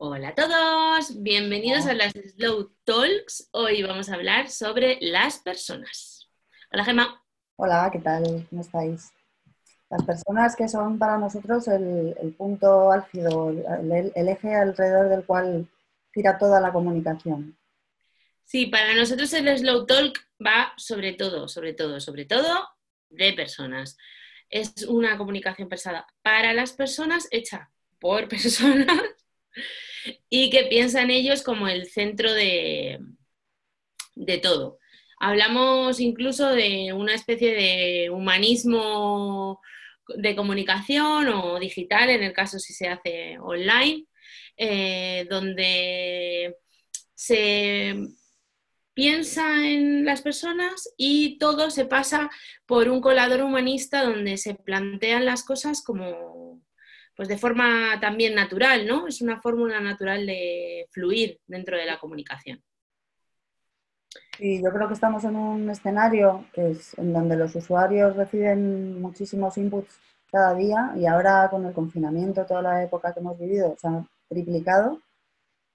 Hola a todos, bienvenidos a las Slow Talks. Hoy vamos a hablar sobre las personas. Hola Gemma. Hola, ¿qué tal? ¿Cómo estáis? Las personas que son para nosotros el, punto álgido, el, eje alrededor del cual gira toda la comunicación. Sí, para nosotros el Slow Talk va sobre todo, sobre todo, sobre todo de personas. Es una comunicación pensada para las personas, hecha por personas y que piensan ellos como el centro de, de todo. Hablamos incluso de una especie de humanismo de comunicación o digital, en el caso si se hace online, eh, donde se piensa en las personas y todo se pasa por un colador humanista donde se plantean las cosas como pues de forma también natural, ¿no? Es una fórmula natural de fluir dentro de la comunicación. Y yo creo que estamos en un escenario que es en donde los usuarios reciben muchísimos inputs cada día y ahora con el confinamiento, toda la época que hemos vivido, se ha triplicado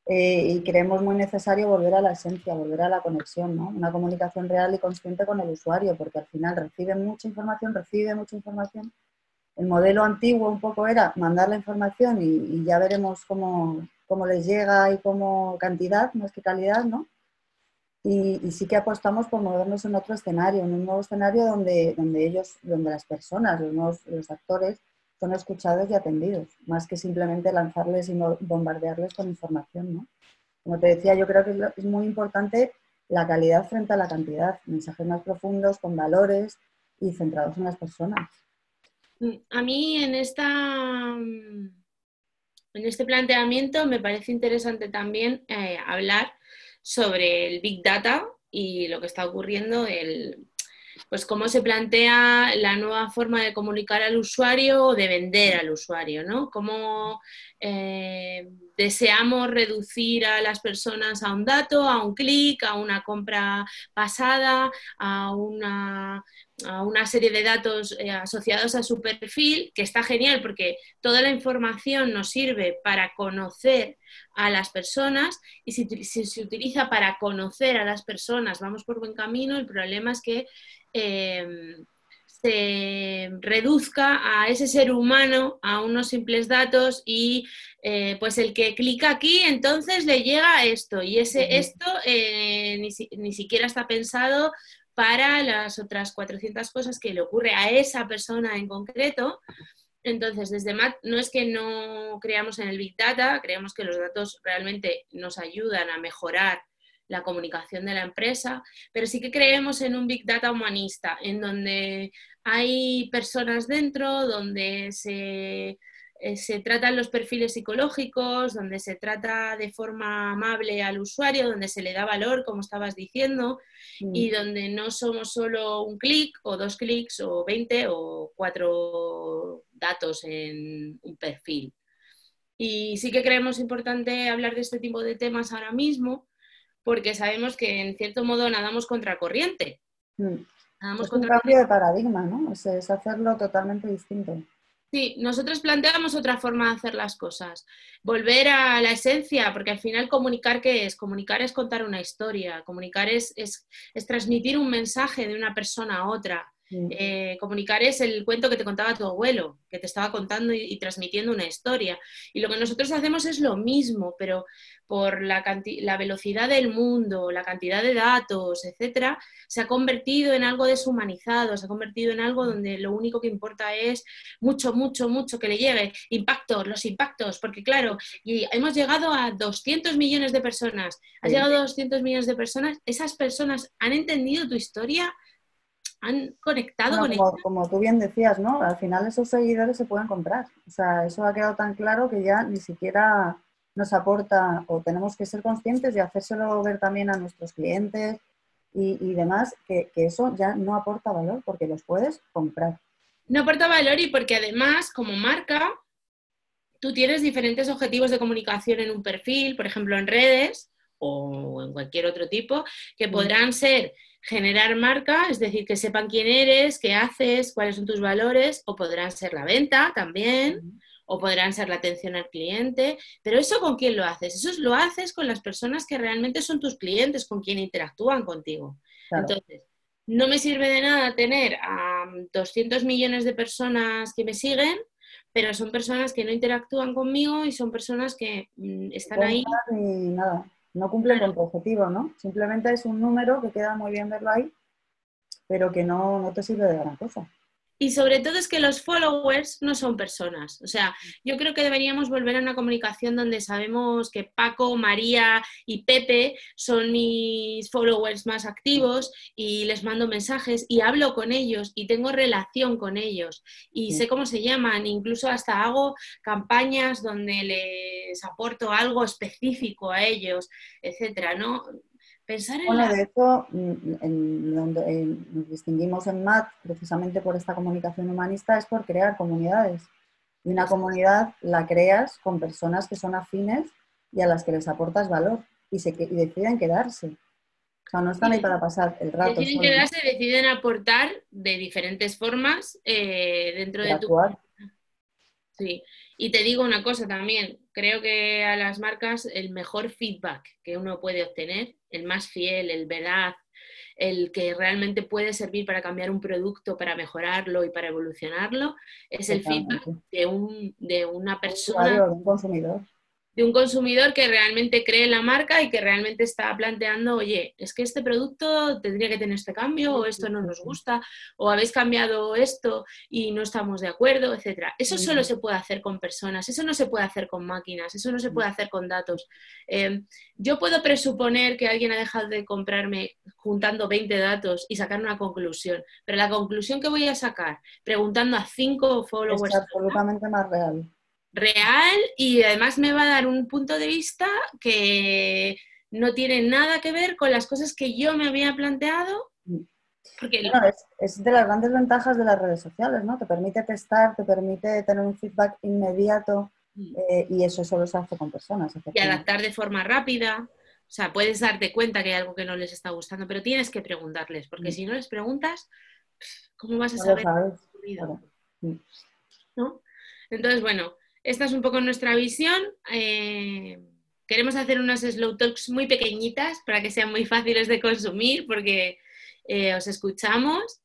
eh, y creemos muy necesario volver a la esencia, volver a la conexión, ¿no? Una comunicación real y consciente con el usuario, porque al final recibe mucha información, recibe mucha información el modelo antiguo un poco era mandar la información y, ya veremos cómo, les llega y cómo cantidad más que calidad, ¿no? Y, sí que apostamos por movernos en otro escenario, en un nuevo escenario donde, donde ellos, donde las personas, los, los actores, son escuchados y atendidos, más que simplemente lanzarles y bombardearles con información, ¿no? Como te decía, yo creo que es muy importante la calidad frente a la cantidad, mensajes más profundos, con valores y centrados en las personas. A mí en, esta, en este planteamiento me parece interesante también eh, hablar sobre el Big Data y lo que está ocurriendo, el, pues cómo se plantea la nueva forma de comunicar al usuario o de vender al usuario, ¿no? Cómo eh, deseamos reducir a las personas a un dato, a un clic, a una compra pasada, a una, a una serie de datos eh, asociados a su perfil, que está genial porque toda la información nos sirve para conocer a las personas y si, si se utiliza para conocer a las personas, vamos por buen camino, el problema es que Em, se reduzca a ese ser humano a unos simples datos y eh, pues el que clica aquí entonces le llega esto y ese esto eh, ni, siquiera está pensado para las otras 400 cosas que le ocurre a esa persona en concreto. Entonces, desde MAT no es que no creamos en el Big Data, creemos que los datos realmente nos ayudan a mejorar la comunicación de la empresa, pero sí que creemos en un Big Data humanista, en donde hay personas dentro, donde se, eh, se tratan los perfiles psicológicos, donde se trata de forma amable al usuario, donde se le da valor, como estabas diciendo, y mm. donde no somos solo un clic o dos clics o 20 o cuatro datos en un perfil. Y sí que creemos importante hablar de este tipo de temas ahora mismo, porque sabemos que en cierto modo nadamos contra corriente. Mm. es un cambio de paradigma, ¿no? Es, es hacerlo totalmente distinto. Sí, nosotros planteamos otra forma de hacer las cosas, volver a la esencia, porque al final comunicar qué es, comunicar es contar una historia, comunicar es, es, es transmitir un mensaje de una persona a otra, eh, comunicar es el cuento que te contaba tu abuelo, que te estaba contando y, transmitiendo una historia. Y lo que nosotros hacemos es lo mismo, pero por la, la velocidad del mundo, la cantidad de datos, etcétera, se ha convertido en algo deshumanizado, se ha convertido en algo donde lo único que importa es mucho, mucho, mucho que le llegue. Impactos, los impactos, porque claro, y hemos llegado a 200 millones de personas. Has llegado a 200 millones de personas, esas personas han entendido tu historia han conectado con como, como, tú bien decías, ¿no? Al final esos seguidores se pueden comprar. O sea, eso ha quedado tan claro que ya ni siquiera nos aporta o tenemos que ser conscientes y hacérselo ver también a nuestros clientes y, demás, que, eso ya no aporta valor porque los puedes comprar. No aporta valor y porque además, como marca, tú tienes diferentes objetivos de comunicación en un perfil, por ejemplo, en redes o en cualquier otro tipo, que mm. podrán ser generar marca, es decir, que sepan quién eres, qué haces, cuáles son tus valores, o podrán ser la venta también, o podrán ser la atención al cliente, pero eso con quién lo haces? Eso lo haces con las personas que realmente son tus clientes, con quien interactúan contigo. Entonces, no me sirve de nada tener a 200 millones de personas que me siguen, pero son personas que no interactúan conmigo y son personas que mm, están ahí. nada, no cumplen con tu objetivo, ¿no? Simplemente es un número que queda muy bien verlo ahí, pero que no, no te sirve de gran cosa. Y sobre todo es que los followers no son personas. O sea, yo creo que deberíamos volver a una comunicación donde sabemos que Paco, María y Pepe son mis followers más activos y les mando mensajes y hablo con ellos y tengo relación con ellos y sé cómo se llaman. Incluso hasta hago campañas donde les aporto algo específico a ellos, etcétera, ¿no? Bueno, de hecho, mm, en donde nos distinguimos en MAT precisamente por esta comunicación humanista es por crear comunidades. Y una comunidad la creas con personas que son afines y a las que les aportas valor y, se, y deciden quedarse. O sea, no están ahí para pasar el rato. Deciden quedarse, deciden aportar de diferentes formas eh, dentro de, tu... Sí, y te digo una cosa también, creo que a las marcas el mejor feedback que uno puede obtener, el más fiel, el veraz, el que realmente puede servir para cambiar un producto, para mejorarlo y para evolucionarlo, es el feedback de, un, de una persona. un consumidor de un consumidor que realmente cree en la marca y que realmente está planteando, oye, es que este producto tendría que tener este cambio o esto no nos gusta o habéis cambiado esto y no estamos de acuerdo, etcétera. Eso solo se puede hacer con personas, eso no se puede hacer con máquinas, eso no se puede hacer con datos. Em, yo puedo presuponer que alguien ha dejado de comprarme juntando 20 datos y sacar una conclusión, pero la conclusión que voy a sacar preguntando a cinco followers... Es absolutamente más real real y además me va a dar un punto de vista que no tiene nada que ver con las cosas que yo me había planteado. Porque... es, de las grandes ventajas de las redes sociales, ¿no? Te permite testar, te permite tener un feedback inmediato mm. eh, y eso solo se hace con personas. Y adaptar de forma rápida. O sea, puedes darte cuenta que hay algo que no les está gustando, pero tienes que preguntarles, porque mm. si no les preguntas, ¿cómo vas a saber? Mm. ¿No? Entonces, bueno, esta es un poco nuestra visión. Eh, queremos hacer unas slow talks muy pequeñitas para que sean muy fáciles de consumir porque eh, os escuchamos.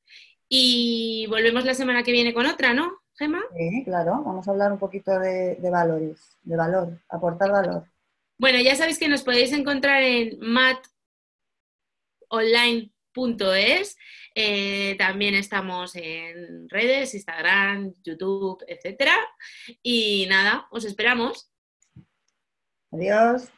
Y volvemos la semana que viene con otra, ¿no, Gemma? Sí, claro. Vamos a hablar un poquito de, de valores, de valor, aportar valor. Bueno, ya sabéis que nos podéis encontrar en matonline.com es. Eh, también estamos en redes, Instagram, YouTube, etcétera. Y nada, os esperamos. Adiós.